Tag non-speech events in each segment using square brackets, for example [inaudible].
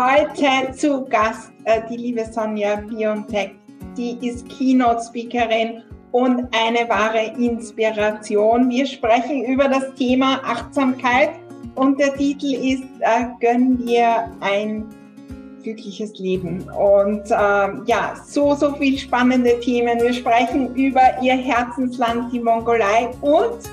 Heute zu Gast äh, die liebe Sonja Biontech. Die ist Keynote-Speakerin und eine wahre Inspiration. Wir sprechen über das Thema Achtsamkeit und der Titel ist äh, Gönn dir ein glückliches Leben. Und äh, ja, so, so viel spannende Themen. Wir sprechen über ihr Herzensland, die Mongolei und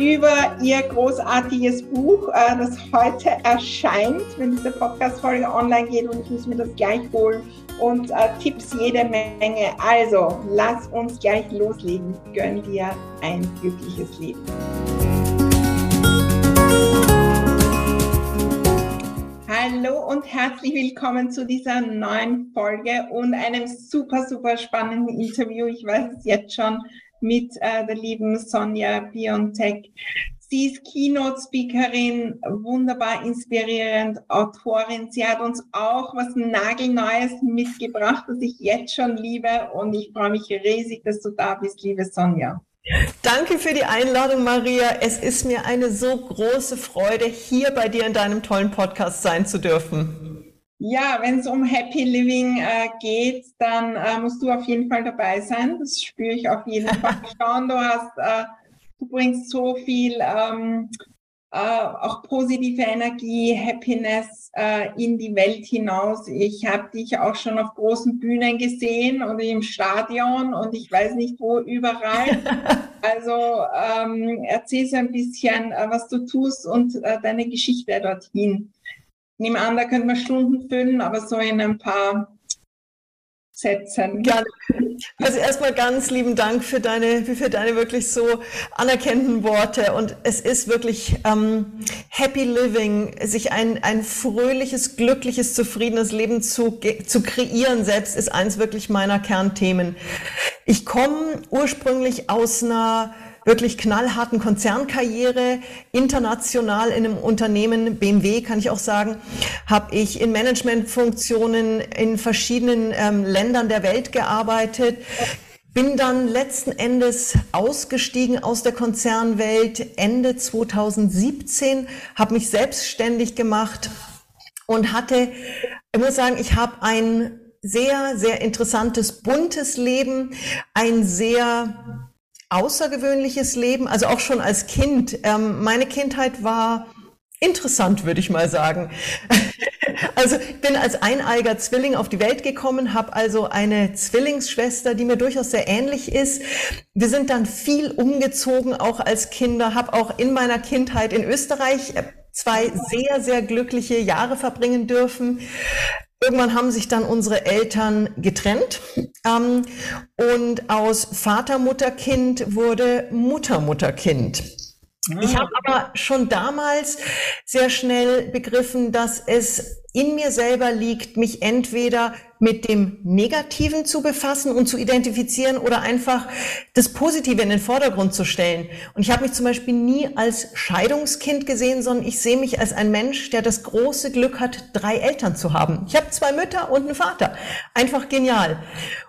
über ihr großartiges Buch, äh, das heute erscheint, wenn diese Podcast-Folge online geht und ich muss mir das gleich holen und äh, Tipps jede Menge. Also, lass uns gleich loslegen. Gönn dir ein glückliches Leben. Hallo und herzlich willkommen zu dieser neuen Folge und einem super, super spannenden Interview. Ich weiß es jetzt schon mit äh, der lieben Sonja Biontech. Sie ist Keynote-Speakerin, wunderbar inspirierend, Autorin. Sie hat uns auch was Nagelneues mitgebracht, das ich jetzt schon liebe. Und ich freue mich riesig, dass du da bist, liebe Sonja. Danke für die Einladung, Maria. Es ist mir eine so große Freude, hier bei dir in deinem tollen Podcast sein zu dürfen. Ja, wenn es um Happy Living äh, geht, dann äh, musst du auf jeden Fall dabei sein. Das spüre ich auf jeden Fall [laughs] schon. Du hast, äh, du bringst so viel ähm, äh, auch positive Energie, Happiness äh, in die Welt hinaus. Ich habe dich auch schon auf großen Bühnen gesehen und im Stadion und ich weiß nicht wo überall. [laughs] Also ähm, erzähl so ein bisschen, äh, was du tust und deine Geschichte dorthin nehme an, da könnte man Stunden füllen, aber so in ein paar Sätzen. Gerne. Also erstmal ganz lieben Dank für deine, für deine wirklich so anerkennenden Worte. Und es ist wirklich ähm, Happy Living, sich ein, ein fröhliches, glückliches, zufriedenes Leben zu, zu kreieren selbst, ist eins wirklich meiner Kernthemen. Ich komme ursprünglich aus einer wirklich knallharten Konzernkarriere, international in einem Unternehmen, BMW kann ich auch sagen, habe ich in Managementfunktionen in verschiedenen ähm, Ländern der Welt gearbeitet. Bin dann letzten Endes ausgestiegen aus der Konzernwelt Ende 2017, habe mich selbstständig gemacht und hatte, ich muss sagen, ich habe ein sehr, sehr interessantes, buntes Leben, ein sehr außergewöhnliches Leben, also auch schon als Kind. Ähm, meine Kindheit war interessant, würde ich mal sagen. [laughs] also ich bin als eineiger Zwilling auf die Welt gekommen, habe also eine Zwillingsschwester, die mir durchaus sehr ähnlich ist. Wir sind dann viel umgezogen, auch als Kinder, habe auch in meiner Kindheit in Österreich äh, zwei sehr, sehr glückliche Jahre verbringen dürfen. Irgendwann haben sich dann unsere Eltern getrennt ähm, und aus Vater, Mutter, Kind wurde Mutter, Mutter, Kind. Ich habe aber schon damals sehr schnell begriffen, dass es in mir selber liegt, mich entweder mit dem Negativen zu befassen und zu identifizieren oder einfach das Positive in den Vordergrund zu stellen. Und ich habe mich zum Beispiel nie als Scheidungskind gesehen, sondern ich sehe mich als ein Mensch, der das große Glück hat, drei Eltern zu haben. Ich habe zwei Mütter und einen Vater. Einfach genial.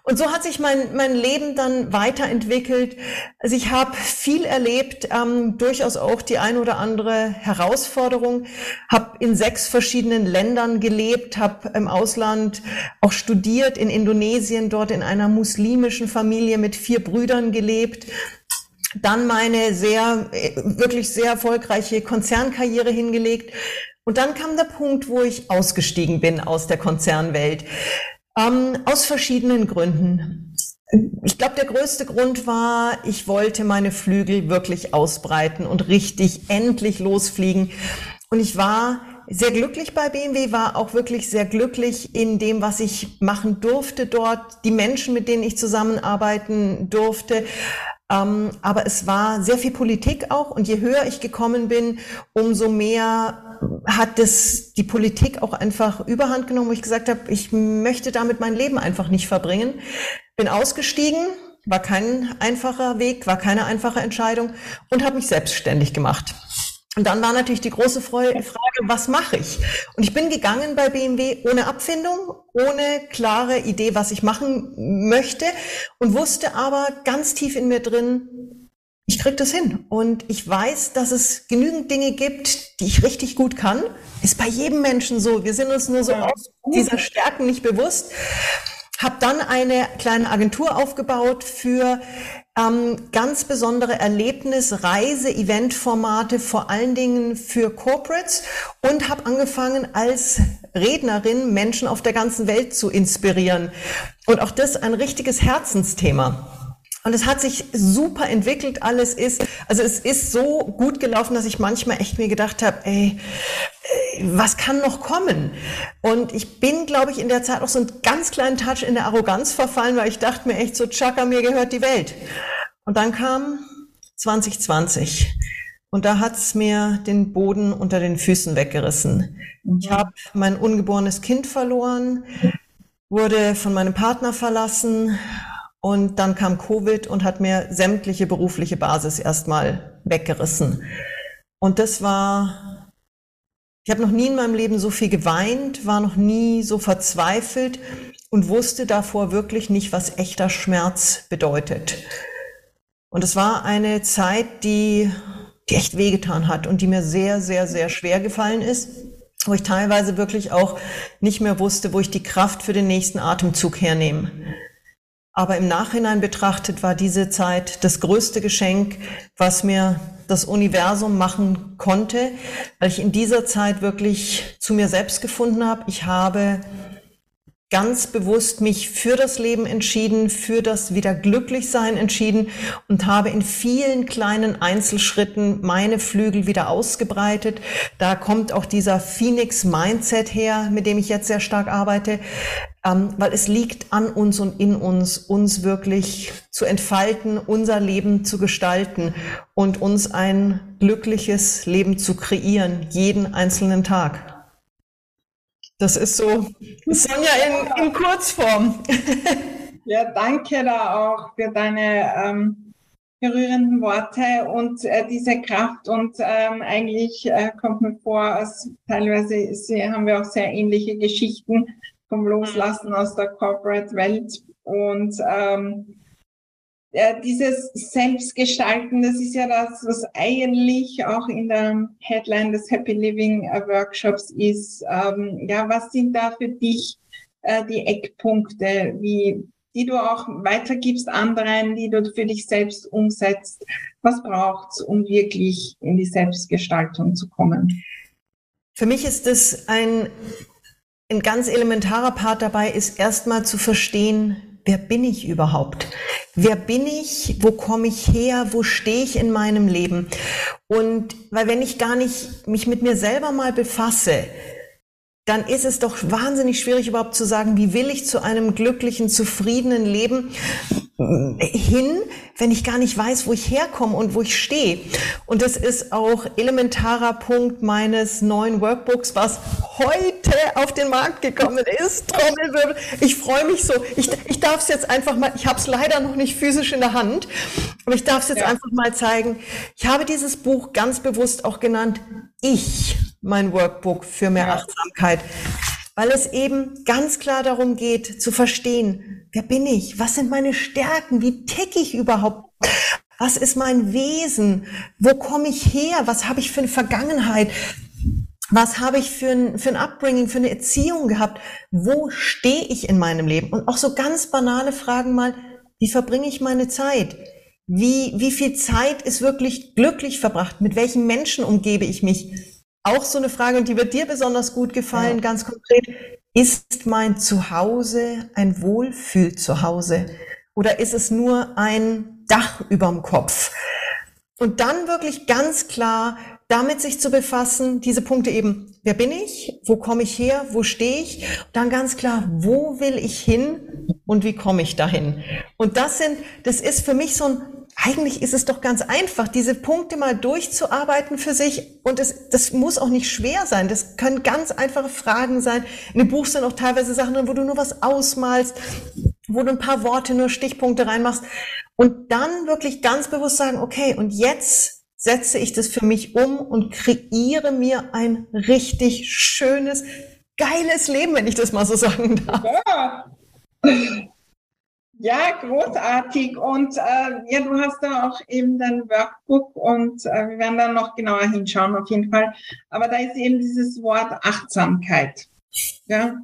Und so hat sich mein, mein Leben dann weiterentwickelt. Also ich habe viel erlebt, ähm, durchaus auch die ein oder andere Herausforderung, habe in sechs verschiedenen Ländern gelebt, habe im Ausland auch studiert in Indonesien, dort in einer muslimischen Familie mit vier Brüdern gelebt, dann meine sehr, äh, wirklich sehr erfolgreiche Konzernkarriere hingelegt. Und dann kam der Punkt, wo ich ausgestiegen bin aus der Konzernwelt. Ähm, aus verschiedenen Gründen. Ich glaube, der größte Grund war, ich wollte meine Flügel wirklich ausbreiten und richtig endlich losfliegen. Und ich war sehr glücklich bei BMW, war auch wirklich sehr glücklich in dem, was ich machen durfte dort, die Menschen, mit denen ich zusammenarbeiten durfte. Ähm, aber es war sehr viel Politik auch und je höher ich gekommen bin, umso mehr hat das die Politik auch einfach überhand genommen, wo ich gesagt habe, ich möchte damit mein Leben einfach nicht verbringen. Bin ausgestiegen, war kein einfacher Weg, war keine einfache Entscheidung und habe mich selbstständig gemacht. Und dann war natürlich die große Frage, was mache ich? Und ich bin gegangen bei BMW ohne Abfindung, ohne klare Idee, was ich machen möchte und wusste aber ganz tief in mir drin, ich krieg das hin. Und ich weiß, dass es genügend Dinge gibt, die ich richtig gut kann. Ist bei jedem Menschen so. Wir sind uns nur so aus dieser Stärken nicht bewusst. Hab dann eine kleine Agentur aufgebaut für ähm, ganz besondere Erlebnis, Reise, Eventformate, vor allen Dingen für Corporates und habe angefangen als Rednerin Menschen auf der ganzen Welt zu inspirieren. Und auch das ein richtiges Herzensthema. Und es hat sich super entwickelt, alles ist, also es ist so gut gelaufen, dass ich manchmal echt mir gedacht habe, ey, was kann noch kommen? Und ich bin, glaube ich, in der Zeit auch so einen ganz kleinen Touch in der Arroganz verfallen, weil ich dachte mir echt so, Chaka, mir gehört die Welt. Und dann kam 2020 und da hat's mir den Boden unter den Füßen weggerissen. Ich habe mein ungeborenes Kind verloren, wurde von meinem Partner verlassen, und dann kam Covid und hat mir sämtliche berufliche Basis erstmal weggerissen. Und das war, ich habe noch nie in meinem Leben so viel geweint, war noch nie so verzweifelt und wusste davor wirklich nicht, was echter Schmerz bedeutet. Und es war eine Zeit, die, die echt wehgetan hat und die mir sehr, sehr, sehr schwer gefallen ist, wo ich teilweise wirklich auch nicht mehr wusste, wo ich die Kraft für den nächsten Atemzug hernehme. Aber im Nachhinein betrachtet war diese Zeit das größte Geschenk, was mir das Universum machen konnte, weil ich in dieser Zeit wirklich zu mir selbst gefunden habe. Ich habe ganz bewusst mich für das Leben entschieden, für das wieder glücklich sein entschieden und habe in vielen kleinen Einzelschritten meine Flügel wieder ausgebreitet. Da kommt auch dieser Phoenix Mindset her, mit dem ich jetzt sehr stark arbeite, ähm, weil es liegt an uns und in uns, uns wirklich zu entfalten, unser Leben zu gestalten und uns ein glückliches Leben zu kreieren, jeden einzelnen Tag. Das ist so Sonja in, in Kurzform. [laughs] ja, danke da auch für deine ähm, berührenden Worte und äh, diese Kraft. Und ähm, eigentlich äh, kommt mir vor, als teilweise haben wir auch sehr ähnliche Geschichten vom Loslassen aus der Corporate-Welt. Und ähm, äh, dieses Selbstgestalten, das ist ja das, was eigentlich auch in der Headline des Happy Living äh, Workshops ist. Ähm, ja, was sind da für dich äh, die Eckpunkte, wie, die du auch weitergibst anderen, die du für dich selbst umsetzt? Was braucht's, um wirklich in die Selbstgestaltung zu kommen? Für mich ist es ein, ein ganz elementarer Part dabei, ist erstmal zu verstehen, wer bin ich überhaupt? Wer bin ich? Wo komme ich her? Wo stehe ich in meinem Leben? Und weil wenn ich gar nicht mich mit mir selber mal befasse, dann ist es doch wahnsinnig schwierig überhaupt zu sagen, wie will ich zu einem glücklichen, zufriedenen Leben hin, wenn ich gar nicht weiß, wo ich herkomme und wo ich stehe. Und das ist auch elementarer Punkt meines neuen Workbooks, was heute auf den Markt gekommen ist. Trommelwirbel. Ich freue mich so. Ich, ich darf es jetzt einfach mal, ich habe es leider noch nicht physisch in der Hand, aber ich darf es jetzt ja. einfach mal zeigen. Ich habe dieses Buch ganz bewusst auch genannt, ich, mein Workbook für mehr ja. Achtsamkeit. Weil es eben ganz klar darum geht zu verstehen, wer bin ich, was sind meine Stärken, wie tick ich überhaupt, was ist mein Wesen, wo komme ich her, was habe ich für eine Vergangenheit, was habe ich für ein, für ein Upbringing, für eine Erziehung gehabt, wo stehe ich in meinem Leben? Und auch so ganz banale Fragen mal, wie verbringe ich meine Zeit? Wie, wie viel Zeit ist wirklich glücklich verbracht? Mit welchen Menschen umgebe ich mich? Auch so eine Frage, und die wird dir besonders gut gefallen, ja. ganz konkret. Ist mein Zuhause ein Wohlfühl-Zuhause? Oder ist es nur ein Dach überm Kopf? Und dann wirklich ganz klar damit sich zu befassen, diese Punkte eben, wer bin ich, wo komme ich her, wo stehe ich, und dann ganz klar, wo will ich hin und wie komme ich dahin. Und das sind, das ist für mich so ein eigentlich ist es doch ganz einfach, diese Punkte mal durchzuarbeiten für sich. Und es, das muss auch nicht schwer sein. Das können ganz einfache Fragen sein. In dem Buch sind auch teilweise Sachen drin, wo du nur was ausmalst, wo du ein paar Worte, nur Stichpunkte reinmachst. Und dann wirklich ganz bewusst sagen, okay, und jetzt setze ich das für mich um und kreiere mir ein richtig schönes, geiles Leben, wenn ich das mal so sagen darf. Ja. Ja, großartig. Und äh, ja, du hast da auch eben dein Workbook und äh, wir werden dann noch genauer hinschauen auf jeden Fall. Aber da ist eben dieses Wort Achtsamkeit. Ja,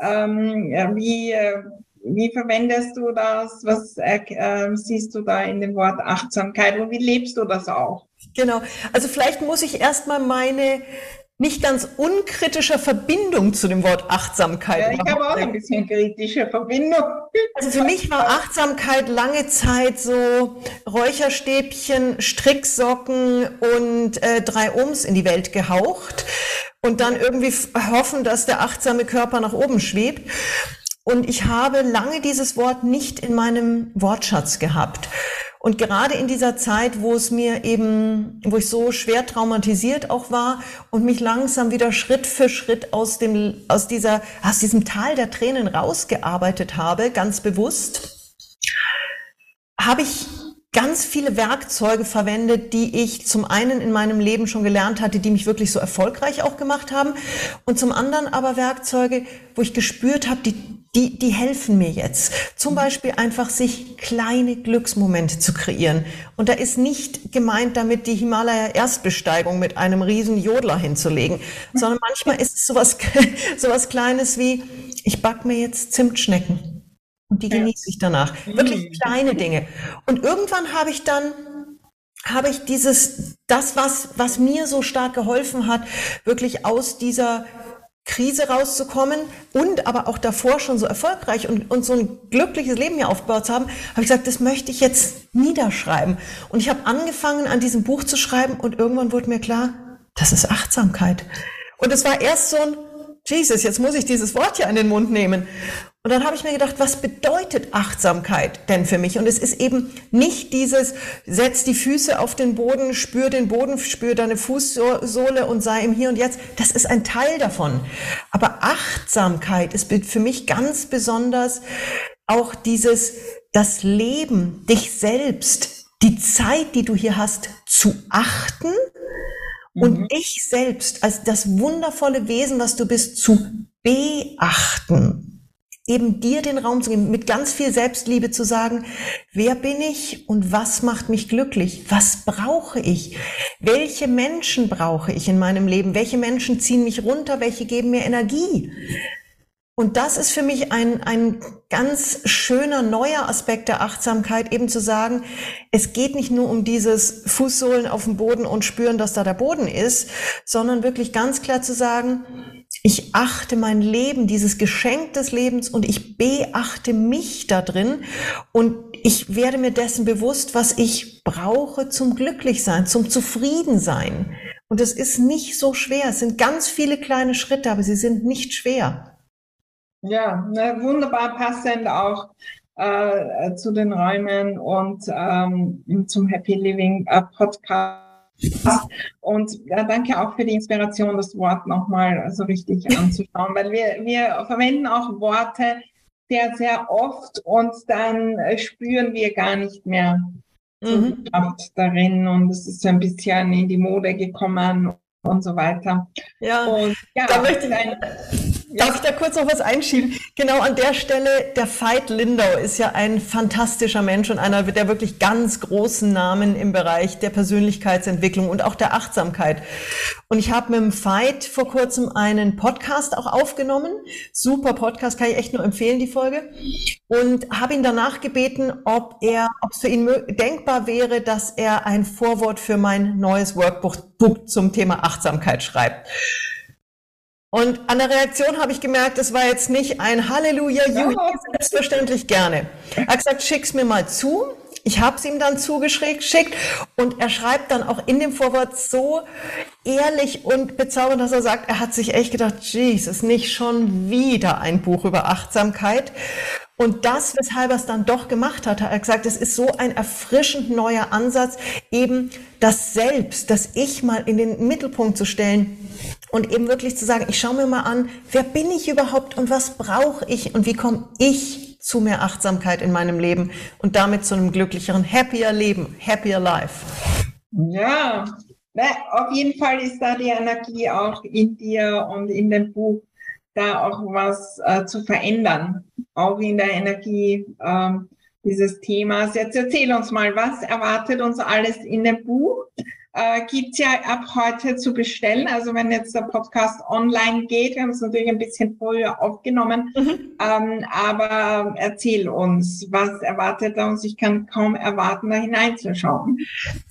ähm, ja wie, äh, wie verwendest du das? Was äh, siehst du da in dem Wort Achtsamkeit und wie lebst du das auch? Genau. Also vielleicht muss ich erstmal meine nicht ganz unkritische Verbindung zu dem Wort Achtsamkeit. Ja, ich habe auch ein bisschen kritische Verbindung. Also für mich war Achtsamkeit lange Zeit so Räucherstäbchen, Stricksocken und äh, drei Ohms in die Welt gehaucht und dann irgendwie hoffen, dass der achtsame Körper nach oben schwebt. Und ich habe lange dieses Wort nicht in meinem Wortschatz gehabt. Und gerade in dieser Zeit, wo es mir eben, wo ich so schwer traumatisiert auch war und mich langsam wieder Schritt für Schritt aus dem, aus dieser, aus diesem Tal der Tränen rausgearbeitet habe, ganz bewusst, habe ich ganz viele Werkzeuge verwendet, die ich zum einen in meinem Leben schon gelernt hatte, die mich wirklich so erfolgreich auch gemacht haben. Und zum anderen aber Werkzeuge, wo ich gespürt habe, die die, die helfen mir jetzt. Zum Beispiel einfach sich kleine Glücksmomente zu kreieren. Und da ist nicht gemeint damit, die Himalaya-Erstbesteigung mit einem riesen Jodler hinzulegen, sondern manchmal ist es sowas, [laughs] sowas Kleines wie, ich back mir jetzt Zimtschnecken. Und die genieße ich danach. Wirklich mhm. kleine Dinge. Und irgendwann habe ich dann habe ich dieses, das, was, was mir so stark geholfen hat, wirklich aus dieser Krise rauszukommen und aber auch davor schon so erfolgreich und, und so ein glückliches Leben hier aufgebaut zu haben, habe ich gesagt, das möchte ich jetzt niederschreiben. Und ich habe angefangen, an diesem Buch zu schreiben und irgendwann wurde mir klar, das ist Achtsamkeit. Und es war erst so ein, Jesus, jetzt muss ich dieses Wort hier in den Mund nehmen. Und dann habe ich mir gedacht, was bedeutet Achtsamkeit denn für mich? Und es ist eben nicht dieses, setz die Füße auf den Boden, spür den Boden, spür deine Fußsohle und sei im Hier und Jetzt. Das ist ein Teil davon. Aber Achtsamkeit ist für mich ganz besonders auch dieses, das Leben, dich selbst, die Zeit, die du hier hast, zu achten und mhm. dich selbst als das wundervolle Wesen, was du bist, zu beachten eben dir den Raum zu geben, mit ganz viel Selbstliebe zu sagen, wer bin ich und was macht mich glücklich? Was brauche ich? Welche Menschen brauche ich in meinem Leben? Welche Menschen ziehen mich runter? Welche geben mir Energie? Und das ist für mich ein, ein ganz schöner neuer Aspekt der Achtsamkeit, eben zu sagen, es geht nicht nur um dieses Fußsohlen auf dem Boden und spüren, dass da der Boden ist, sondern wirklich ganz klar zu sagen, ich achte mein Leben, dieses Geschenk des Lebens und ich beachte mich da drin und ich werde mir dessen bewusst, was ich brauche zum Glücklichsein, zum Zufriedensein. Und es ist nicht so schwer. Es sind ganz viele kleine Schritte, aber sie sind nicht schwer. Ja, ne, wunderbar passend auch äh, zu den Räumen und ähm, zum Happy Living äh, Podcast und ja, danke auch für die Inspiration, das Wort nochmal so richtig [laughs] anzuschauen, weil wir, wir verwenden auch Worte sehr, sehr oft und dann spüren wir gar nicht mehr mhm. Kraft darin und es ist ein bisschen in die Mode gekommen und so weiter. Ja, und, ja da möchte ich ein, Darf ich da kurz noch was einschieben? Genau an der Stelle, der Veit Lindau ist ja ein fantastischer Mensch und einer der wirklich ganz großen Namen im Bereich der Persönlichkeitsentwicklung und auch der Achtsamkeit. Und ich habe mit dem Veit vor kurzem einen Podcast auch aufgenommen. Super Podcast, kann ich echt nur empfehlen, die Folge. Und habe ihn danach gebeten, ob er, ob es für ihn denkbar wäre, dass er ein Vorwort für mein neues Workbook zum Thema Achtsamkeit schreibt. Und an der Reaktion habe ich gemerkt, es war jetzt nicht ein Halleluja, Juhi, selbstverständlich gerne. Er hat gesagt, schick's mir mal zu. Ich habe es ihm dann zugeschickt und er schreibt dann auch in dem Vorwort so ehrlich und bezaubernd, dass er sagt, er hat sich echt gedacht, Jesus, nicht schon wieder ein Buch über Achtsamkeit. Und das, weshalb er es dann doch gemacht hat, hat er gesagt, es ist so ein erfrischend neuer Ansatz, eben das Selbst, das Ich mal in den Mittelpunkt zu stellen und eben wirklich zu sagen, ich schaue mir mal an, wer bin ich überhaupt und was brauche ich und wie komme ich zu mehr Achtsamkeit in meinem Leben und damit zu einem glücklicheren, happier Leben, happier life. Ja, auf jeden Fall ist da die Energie auch in dir und in dem Buch da auch was äh, zu verändern auch in der Energie ähm, dieses Themas. Jetzt erzähl uns mal, was erwartet uns alles in dem Buch? Äh, gibt es ja ab heute zu bestellen. Also wenn jetzt der Podcast online geht, wir haben es natürlich ein bisschen früher aufgenommen, mhm. ähm, aber erzähl uns, was erwartet uns? Ich kann kaum erwarten, da hineinzuschauen.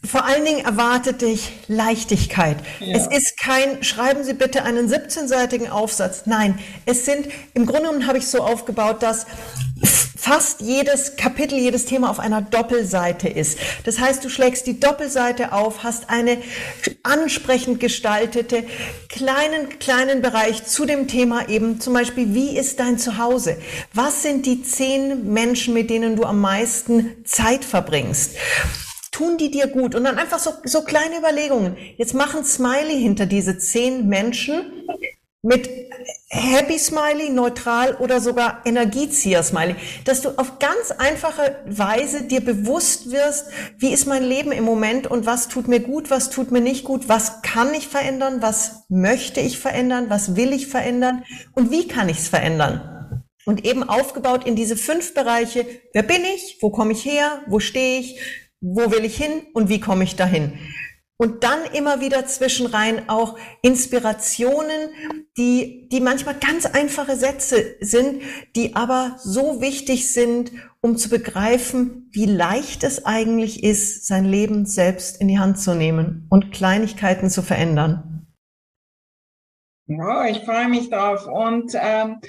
Vor allen Dingen erwartet dich Leichtigkeit. Ja. Es ist kein, schreiben Sie bitte einen 17-seitigen Aufsatz. Nein, es sind, im Grunde genommen habe ich so aufgebaut, dass fast jedes Kapitel, jedes Thema auf einer Doppelseite ist. Das heißt, du schlägst die Doppelseite auf, hast eine ansprechend gestaltete kleinen, kleinen Bereich zu dem Thema eben zum Beispiel, wie ist dein Zuhause? Was sind die zehn Menschen, mit denen du am meisten Zeit verbringst? tun die dir gut? Und dann einfach so, so kleine Überlegungen. Jetzt mach ein Smiley hinter diese zehn Menschen mit Happy Smiley, neutral oder sogar Energiezieher Smiley, dass du auf ganz einfache Weise dir bewusst wirst, wie ist mein Leben im Moment und was tut mir gut, was tut mir nicht gut, was kann ich verändern, was möchte ich verändern, was will ich verändern und wie kann ich es verändern. Und eben aufgebaut in diese fünf Bereiche, wer bin ich, wo komme ich her, wo stehe ich, wo will ich hin und wie komme ich dahin. Und dann immer wieder zwischenrein auch Inspirationen, die, die manchmal ganz einfache Sätze sind, die aber so wichtig sind, um zu begreifen, wie leicht es eigentlich ist, sein Leben selbst in die Hand zu nehmen und Kleinigkeiten zu verändern. Ja, ich freue mich drauf. Und ähm,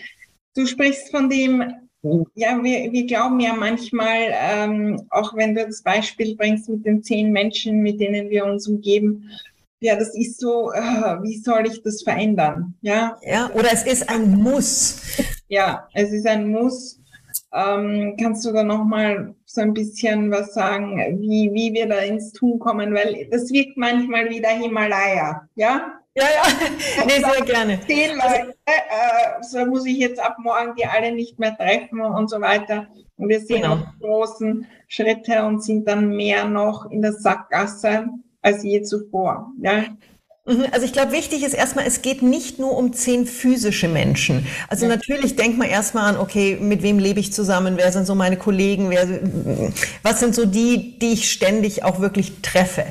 du sprichst von dem ja, wir, wir glauben ja manchmal, ähm, auch wenn du das Beispiel bringst mit den zehn Menschen, mit denen wir uns umgeben, ja, das ist so, äh, wie soll ich das verändern? Ja, ja oder es ist ein Muss. Ja, es ist ein Muss. Ähm, kannst du da nochmal so ein bisschen was sagen, wie, wie wir da ins Tun kommen? Weil das wirkt manchmal wie der Himalaya, ja? Ja, ja, [laughs] [laughs] nee, sehr gerne. Zehn Leute, äh, so muss ich jetzt ab morgen die alle nicht mehr treffen und so weiter. Und wir sehen genau. auch großen Schritte und sind dann mehr noch in der Sackgasse als je zuvor. Ja? Mhm, also ich glaube, wichtig ist erstmal, es geht nicht nur um zehn physische Menschen. Also ja. natürlich denkt man erstmal an, okay, mit wem lebe ich zusammen, wer sind so meine Kollegen, wer, was sind so die, die ich ständig auch wirklich treffe.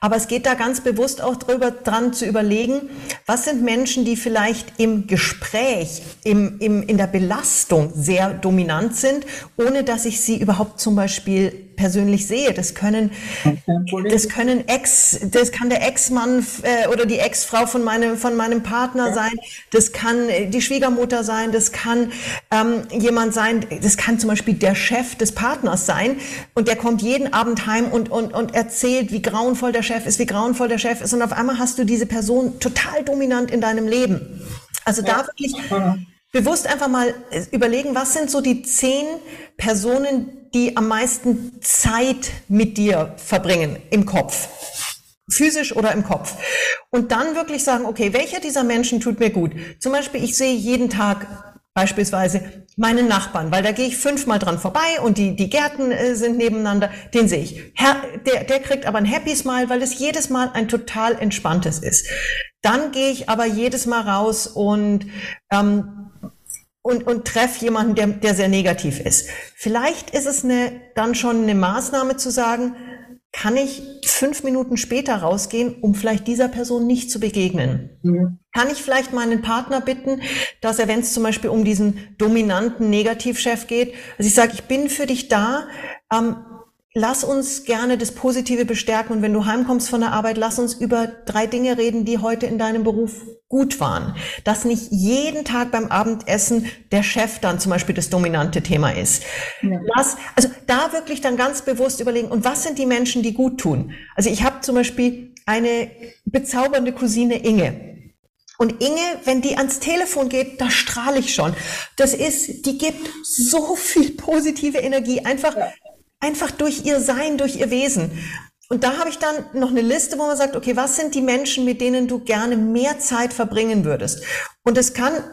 Aber es geht da ganz bewusst auch drüber dran zu überlegen, was sind Menschen, die vielleicht im Gespräch, im, im, in der Belastung sehr dominant sind, ohne dass ich sie überhaupt zum Beispiel persönlich sehe. Das können, das können Ex, das kann der Ex-Mann äh, oder die Ex-Frau von meinem, von meinem Partner ja. sein. Das kann die Schwiegermutter sein. Das kann ähm, jemand sein. Das kann zum Beispiel der Chef des Partners sein. Und der kommt jeden Abend heim und, und, und erzählt, wie grauenvoll der Chef ist, wie grauenvoll der Chef ist. Und auf einmal hast du diese Person total dominant in deinem Leben. Also ja. da wirklich bewusst einfach mal äh, überlegen, was sind so die zehn Personen, die am meisten Zeit mit dir verbringen im Kopf. Physisch oder im Kopf. Und dann wirklich sagen, okay, welcher dieser Menschen tut mir gut? Zum Beispiel, ich sehe jeden Tag beispielsweise meinen Nachbarn, weil da gehe ich fünfmal dran vorbei und die, die Gärten äh, sind nebeneinander, den sehe ich. Herr, der, der kriegt aber ein Happy Smile, weil es jedes Mal ein total entspanntes ist. Dann gehe ich aber jedes Mal raus und ähm, und, und treffe jemanden, der, der sehr negativ ist. Vielleicht ist es eine, dann schon eine Maßnahme zu sagen, kann ich fünf Minuten später rausgehen, um vielleicht dieser Person nicht zu begegnen? Mhm. Kann ich vielleicht meinen Partner bitten, dass er, wenn es zum Beispiel um diesen dominanten Negativchef geht, also ich sage, ich bin für dich da, ähm, lass uns gerne das Positive bestärken und wenn du heimkommst von der Arbeit, lass uns über drei Dinge reden, die heute in deinem Beruf gut waren. Dass nicht jeden Tag beim Abendessen der Chef dann zum Beispiel das dominante Thema ist. Ja. Lass, also da wirklich dann ganz bewusst überlegen, und was sind die Menschen, die gut tun? Also ich habe zum Beispiel eine bezaubernde Cousine Inge. Und Inge, wenn die ans Telefon geht, da strahle ich schon. Das ist, die gibt so viel positive Energie. Einfach, ja. einfach durch ihr Sein, durch ihr Wesen. Und da habe ich dann noch eine Liste, wo man sagt, okay, was sind die Menschen, mit denen du gerne mehr Zeit verbringen würdest? Und es kann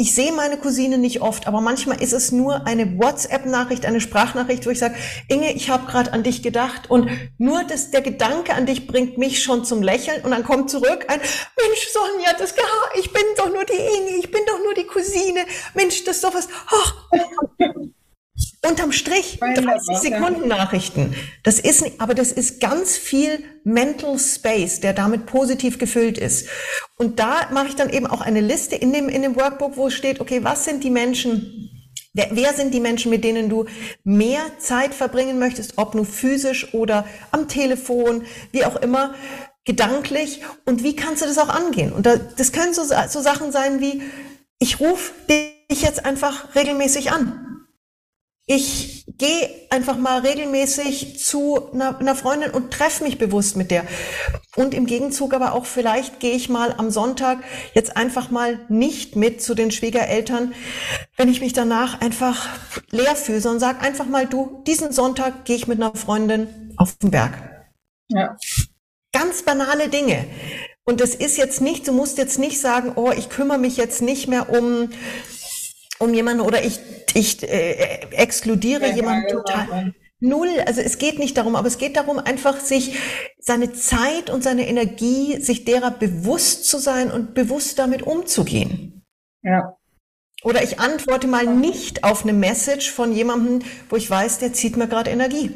ich sehe meine Cousine nicht oft, aber manchmal ist es nur eine WhatsApp-Nachricht, eine Sprachnachricht, wo ich sage, Inge, ich habe gerade an dich gedacht und nur das, der Gedanke an dich bringt mich schon zum Lächeln und dann kommt zurück ein, Mensch, Sonja, das ich bin doch nur die Inge, ich bin doch nur die Cousine, Mensch, das ist doch was. Oh. Unterm Strich 30 Sekunden Nachrichten. Das ist, aber das ist ganz viel Mental Space, der damit positiv gefüllt ist. Und da mache ich dann eben auch eine Liste in dem, in dem Workbook, wo steht, okay, was sind die Menschen, Wer, wer sind die Menschen, mit denen du mehr Zeit verbringen möchtest, ob nur physisch oder am Telefon, wie auch immer, gedanklich? Und wie kannst du das auch angehen? Und da, das können so, so Sachen sein wie, ich rufe dich jetzt einfach regelmäßig an ich gehe einfach mal regelmäßig zu einer, einer Freundin und treffe mich bewusst mit der. Und im Gegenzug aber auch vielleicht gehe ich mal am Sonntag jetzt einfach mal nicht mit zu den Schwiegereltern, wenn ich mich danach einfach leer fühle, sondern sag einfach mal, du, diesen Sonntag gehe ich mit einer Freundin auf den Berg. Ja. Ganz banale Dinge. Und das ist jetzt nicht, du musst jetzt nicht sagen, oh, ich kümmere mich jetzt nicht mehr um um jemanden oder ich, ich äh, exkludiere ja, jemanden total. Null, also es geht nicht darum, aber es geht darum, einfach sich seine Zeit und seine Energie, sich derer bewusst zu sein und bewusst damit umzugehen. Ja. Oder ich antworte mal nicht auf eine Message von jemandem, wo ich weiß, der zieht mir gerade Energie.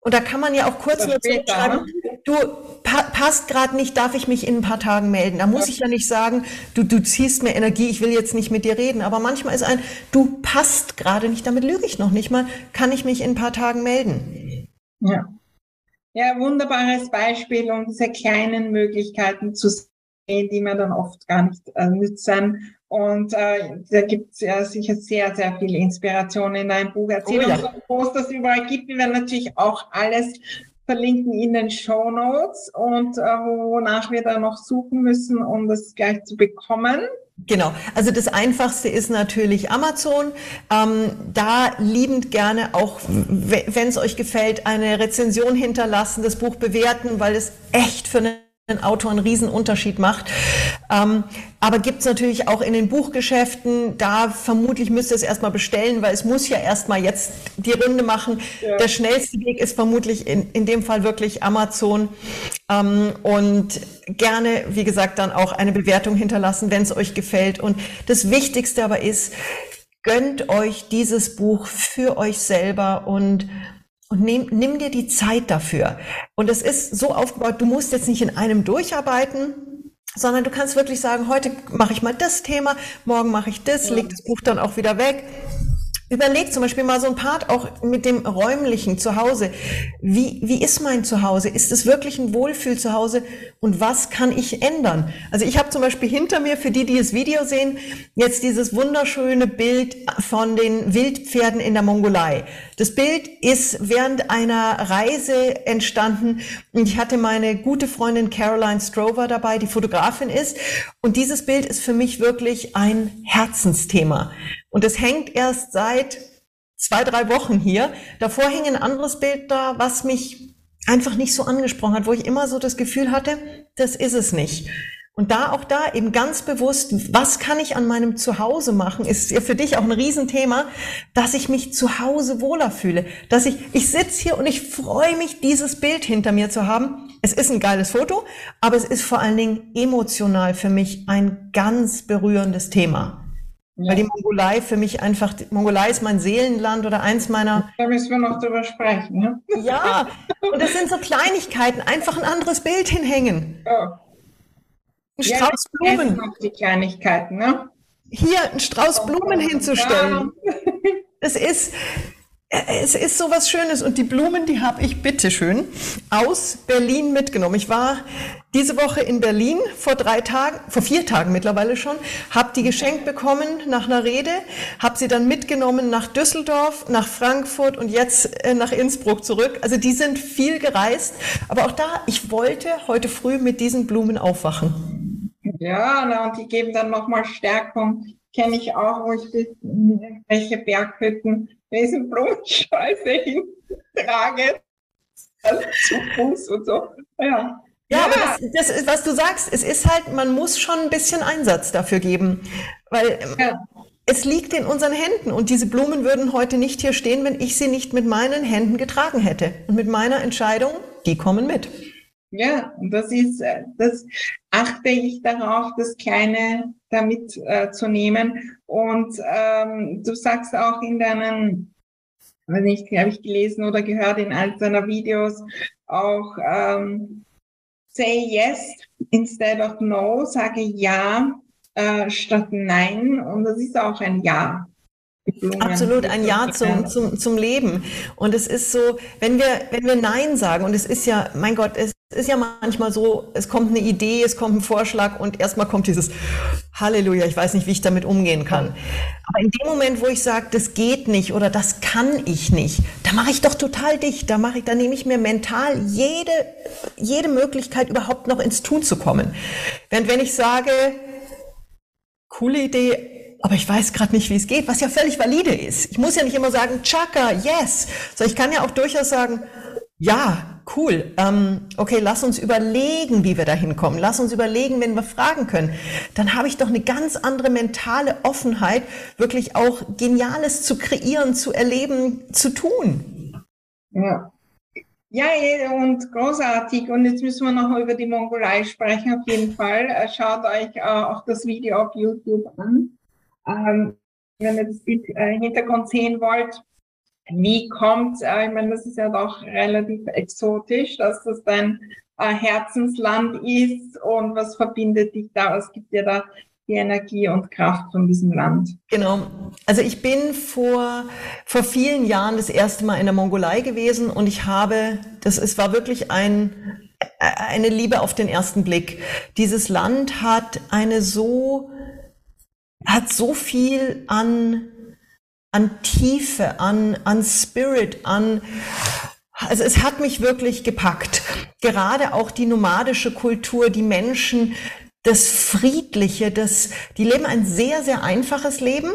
Und da kann man ja auch kurz nur schreiben, du pa passt gerade nicht, darf ich mich in ein paar Tagen melden. Da muss ich ja nicht sagen, du, du ziehst mir Energie, ich will jetzt nicht mit dir reden. Aber manchmal ist ein, du passt gerade nicht, damit lüge ich noch nicht mal, kann ich mich in ein paar Tagen melden. Ja. Ja, wunderbares Beispiel, um diese kleinen Möglichkeiten zu sehen, die mir dann oft gar nicht äh, nützen. Und äh, da gibt es ja sicher sehr, sehr viel Inspiration in deinem Buch. Erzähl oh, ja. uns, wo es das überall gibt. Wir werden natürlich auch alles verlinken in den Show Notes und äh, wonach wir da noch suchen müssen, um das gleich zu bekommen. Genau, also das Einfachste ist natürlich Amazon. Ähm, da liebend gerne auch, wenn es euch gefällt, eine Rezension hinterlassen, das Buch bewerten, weil es echt für eine Autor einen Riesenunterschied macht. Ähm, aber gibt es natürlich auch in den Buchgeschäften, da vermutlich müsst ihr es erstmal bestellen, weil es muss ja erstmal jetzt die Runde machen. Ja. Der schnellste Weg ist vermutlich in, in dem Fall wirklich Amazon. Ähm, und gerne, wie gesagt, dann auch eine Bewertung hinterlassen, wenn es euch gefällt. Und das Wichtigste aber ist, gönnt euch dieses Buch für euch selber und und nimm, nimm dir die Zeit dafür. Und es ist so aufgebaut, du musst jetzt nicht in einem durcharbeiten, sondern du kannst wirklich sagen, heute mache ich mal das Thema, morgen mache ich das, leg das Buch dann auch wieder weg Überleg zum Beispiel mal so ein Part auch mit dem räumlichen Zuhause. Wie, wie ist mein Zuhause? Ist es wirklich ein Wohlfühl-Zuhause? Und was kann ich ändern? Also ich habe zum Beispiel hinter mir, für die, die das Video sehen, jetzt dieses wunderschöne Bild von den Wildpferden in der Mongolei. Das Bild ist während einer Reise entstanden und ich hatte meine gute Freundin Caroline Strover dabei, die Fotografin ist. Und dieses Bild ist für mich wirklich ein Herzensthema. Und es hängt erst seit zwei, drei Wochen hier. Davor hing ein anderes Bild da, was mich einfach nicht so angesprochen hat, wo ich immer so das Gefühl hatte, das ist es nicht. Und da auch da eben ganz bewusst, was kann ich an meinem Zuhause machen, ist ja für dich auch ein Riesenthema, dass ich mich zu Hause wohler fühle. Dass ich, ich sitze hier und ich freue mich, dieses Bild hinter mir zu haben. Es ist ein geiles Foto, aber es ist vor allen Dingen emotional für mich ein ganz berührendes Thema. Ja. Weil die Mongolei für mich einfach, Mongolei ist mein Seelenland oder eins meiner. Da müssen wir noch drüber sprechen. Ne? Ja, und das sind so Kleinigkeiten, einfach ein anderes Bild hinhängen. Ja. Ein ja, Strauß Blumen. Die Kleinigkeiten, ne? Hier ein Strauß Blumen hinzustellen. Das [laughs] ist, es ist so was Schönes und die Blumen, die habe ich bitteschön aus Berlin mitgenommen. Ich war diese Woche in Berlin vor drei Tagen, vor vier Tagen mittlerweile schon, habe die geschenkt bekommen nach einer Rede, habe sie dann mitgenommen nach Düsseldorf, nach Frankfurt und jetzt äh, nach Innsbruck zurück. Also die sind viel gereist, aber auch da, ich wollte heute früh mit diesen Blumen aufwachen. Ja, na, und die geben dann nochmal Stärkung. Kenne ich auch, wo ich welche Berghütten diesen Blumenscheiße [laughs] hintrage. Also zu Fuß und so. Ja. Ja, aber das, das ist, was du sagst, es ist halt, man muss schon ein bisschen Einsatz dafür geben. Weil ja. es liegt in unseren Händen und diese Blumen würden heute nicht hier stehen, wenn ich sie nicht mit meinen Händen getragen hätte. Und mit meiner Entscheidung, die kommen mit. Ja, und das ist, äh, das achte ich darauf, das Kleine damit äh, zu nehmen. Und ähm, du sagst auch in deinen, weiß nicht, habe ich gelesen oder gehört in all deiner Videos auch, ähm, say yes instead of no, sage ja äh, statt nein. Und das ist auch ein Ja. Absolut, ein Ja zum, zum, zum Leben. Und es ist so, wenn wir, wenn wir Nein sagen, und es ist ja, mein Gott, es ist ja manchmal so, es kommt eine Idee, es kommt ein Vorschlag und erstmal kommt dieses Halleluja, ich weiß nicht, wie ich damit umgehen kann. Aber in dem Moment, wo ich sage, das geht nicht oder das kann ich nicht, da mache ich doch total dicht. Da mache ich, da nehme ich mir mental jede, jede Möglichkeit, überhaupt noch ins Tun zu kommen. Während wenn ich sage, coole Idee, aber ich weiß gerade nicht, wie es geht, was ja völlig valide ist. Ich muss ja nicht immer sagen, Chaka, yes. So, ich kann ja auch durchaus sagen, ja, cool. Ähm, okay, lass uns überlegen, wie wir da hinkommen. Lass uns überlegen, wenn wir fragen können. Dann habe ich doch eine ganz andere mentale Offenheit, wirklich auch Geniales zu kreieren, zu erleben, zu tun. Ja. Ja, eh, und großartig. Und jetzt müssen wir noch über die Mongolei sprechen, auf jeden Fall. Äh, schaut euch äh, auch das Video auf YouTube an. Ähm, wenn ihr das Bild, äh, Hintergrund sehen wollt, wie kommt, äh, ich meine, das ist ja doch relativ exotisch, dass das dein äh, Herzensland ist und was verbindet dich da? Was gibt dir da die Energie und Kraft von diesem Land? Genau. Also ich bin vor, vor vielen Jahren das erste Mal in der Mongolei gewesen und ich habe, das es war wirklich ein, eine Liebe auf den ersten Blick. Dieses Land hat eine so hat so viel an, an Tiefe, an, an Spirit, an, also es hat mich wirklich gepackt. Gerade auch die nomadische Kultur, die Menschen, das Friedliche, das, die leben ein sehr, sehr einfaches Leben,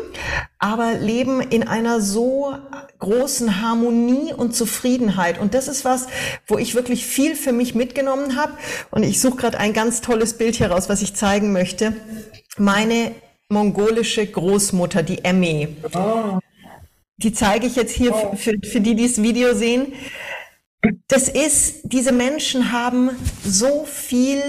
aber leben in einer so großen Harmonie und Zufriedenheit. Und das ist was, wo ich wirklich viel für mich mitgenommen habe. Und ich suche gerade ein ganz tolles Bild hier raus, was ich zeigen möchte. Meine mongolische Großmutter, die Emmy. Oh. Die zeige ich jetzt hier oh. für, für die, die das Video sehen. Das ist, diese Menschen haben so viel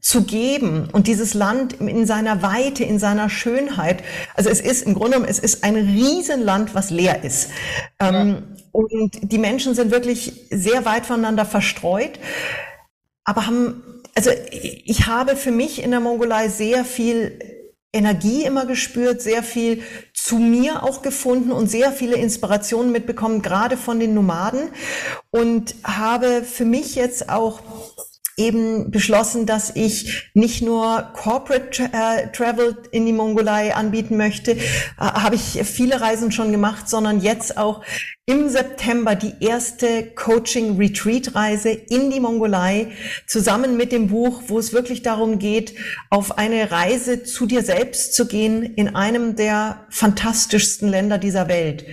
zu geben und dieses Land in seiner Weite, in seiner Schönheit. Also es ist im Grunde genommen, es ist ein Riesenland, was leer ist. Ja. Ähm, und die Menschen sind wirklich sehr weit voneinander verstreut, aber haben, also ich habe für mich in der Mongolei sehr viel Energie immer gespürt, sehr viel zu mir auch gefunden und sehr viele Inspirationen mitbekommen, gerade von den Nomaden. Und habe für mich jetzt auch eben beschlossen, dass ich nicht nur Corporate tra äh, Travel in die Mongolei anbieten möchte, äh, habe ich viele Reisen schon gemacht, sondern jetzt auch im September die erste Coaching Retreat Reise in die Mongolei zusammen mit dem Buch, wo es wirklich darum geht, auf eine Reise zu dir selbst zu gehen in einem der fantastischsten Länder dieser Welt.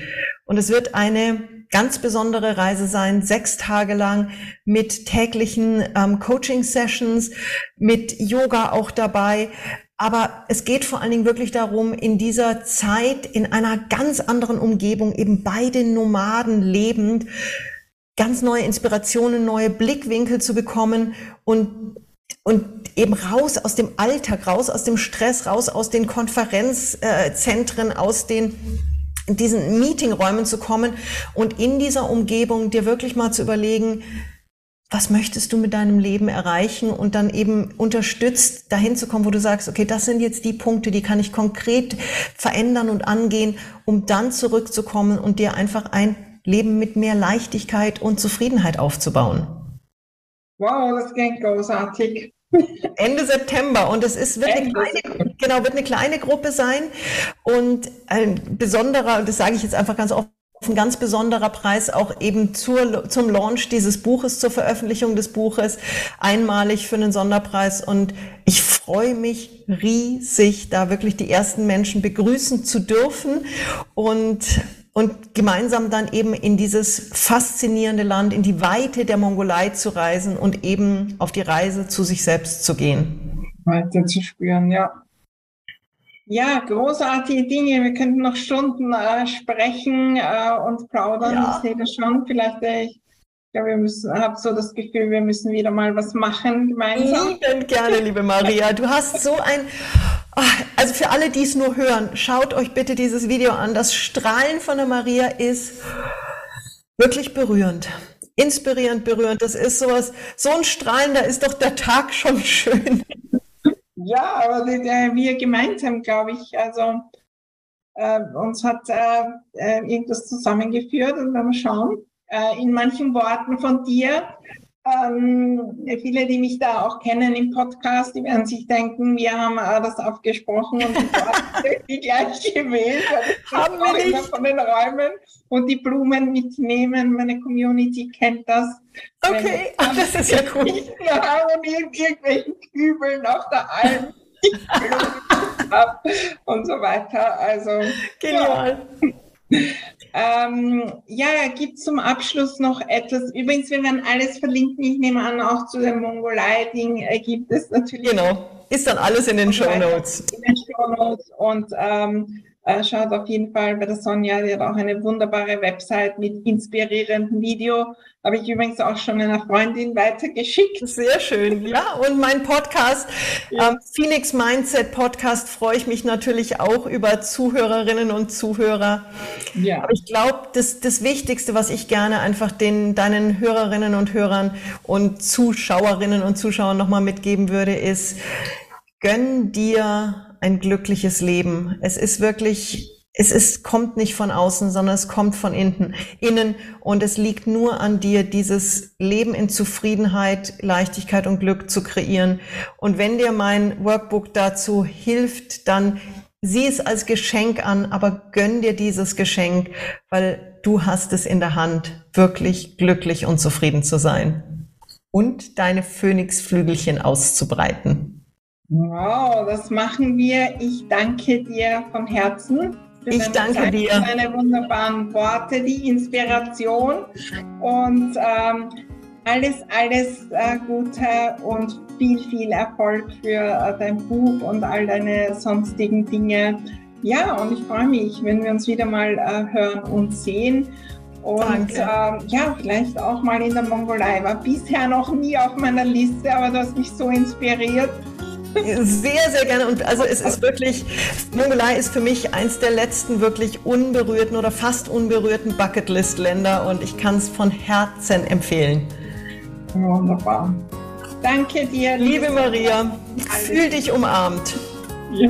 Und es wird eine ganz besondere Reise sein, sechs Tage lang mit täglichen ähm, Coaching-Sessions, mit Yoga auch dabei. Aber es geht vor allen Dingen wirklich darum, in dieser Zeit, in einer ganz anderen Umgebung, eben bei den Nomaden lebend, ganz neue Inspirationen, neue Blickwinkel zu bekommen und, und eben raus aus dem Alltag, raus aus dem Stress, raus aus den Konferenzzentren, aus den diesen Meetingräumen zu kommen und in dieser Umgebung dir wirklich mal zu überlegen, was möchtest du mit deinem Leben erreichen und dann eben unterstützt dahin zu kommen, wo du sagst, okay, das sind jetzt die Punkte, die kann ich konkret verändern und angehen, um dann zurückzukommen und dir einfach ein Leben mit mehr Leichtigkeit und Zufriedenheit aufzubauen. Wow, das klingt großartig. Ende September. Und es ist wird eine kleine, genau wird eine kleine Gruppe sein. Und ein besonderer und das sage ich jetzt einfach ganz offen ein ganz besonderer Preis auch eben zur, zum Launch dieses Buches, zur Veröffentlichung des Buches, einmalig für einen Sonderpreis. Und ich freue mich riesig, da wirklich die ersten Menschen begrüßen zu dürfen. Und und gemeinsam dann eben in dieses faszinierende Land, in die Weite der Mongolei zu reisen und eben auf die Reise zu sich selbst zu gehen. Weiter zu spüren, ja. Ja, großartige Dinge. Wir könnten noch Stunden äh, sprechen äh, und plaudern. Ja. Ich sehe das schon. Vielleicht, äh, ich glaube, wir müssen, habe so das Gefühl, wir müssen wieder mal was machen gemeinsam. Lieben gerne, liebe Maria. Du hast so ein, also für alle, die es nur hören, schaut euch bitte dieses Video an. Das Strahlen von der Maria ist wirklich berührend inspirierend, berührend. Das ist sowas, so ein Strahlen, da ist doch der Tag schon schön. Ja, aber wir gemeinsam, glaube ich, also äh, uns hat äh, äh, irgendwas zusammengeführt und wir schauen, äh, in manchen Worten von dir ähm, viele, die mich da auch kennen im Podcast, die werden sich denken, wir haben äh, das aufgesprochen und die [laughs] gleich gewählt. Haben wir nicht. von den Räumen und die Blumen mitnehmen. Meine Community kennt das. Okay, Ach, [laughs] das ist ja cool. Und in irgendwelchen Kübeln auf der Alm [laughs] und so weiter. Also genial. Ja. Ähm, ja, gibt zum Abschluss noch etwas. Übrigens, wir werden alles verlinken. Ich nehme an, auch zu dem Mongolei-Ding äh, gibt es natürlich. Genau, ist dann alles in den Show Notes. In den Show Notes und ähm, äh, schaut auf jeden Fall bei der Sonja, die hat auch eine wunderbare Website mit inspirierendem Video. Habe ich übrigens auch schon einer Freundin weitergeschickt. Sehr schön, ja. Und mein Podcast, ja. ähm, Phoenix Mindset Podcast, freue ich mich natürlich auch über Zuhörerinnen und Zuhörer. Ja. Aber ich glaube, das, das Wichtigste, was ich gerne einfach den, deinen Hörerinnen und Hörern und Zuschauerinnen und Zuschauern nochmal mitgeben würde, ist, gönn dir ein glückliches Leben. Es ist wirklich, es ist, kommt nicht von außen, sondern es kommt von innen, innen. Und es liegt nur an dir, dieses Leben in Zufriedenheit, Leichtigkeit und Glück zu kreieren. Und wenn dir mein Workbook dazu hilft, dann sieh es als Geschenk an, aber gönn dir dieses Geschenk, weil du hast es in der Hand, wirklich glücklich und zufrieden zu sein. Und deine Phönixflügelchen auszubreiten. Wow, das machen wir. Ich danke dir von Herzen. Ich danke Zeit, dir. Für deine wunderbaren Worte, die Inspiration und ähm, alles, alles äh, Gute und viel, viel Erfolg für äh, dein Buch und all deine sonstigen Dinge. Ja, und ich freue mich, wenn wir uns wieder mal äh, hören und sehen. Und ähm, ja, vielleicht auch mal in der Mongolei. War bisher noch nie auf meiner Liste, aber du hast mich so inspiriert. Sehr, sehr gerne. Und also es ist wirklich, Mongolei ist für mich eins der letzten wirklich unberührten oder fast unberührten Bucketlist-Länder und ich kann es von Herzen empfehlen. Wunderbar. Danke dir. Liebe Maria, fühl dich umarmt. Ja.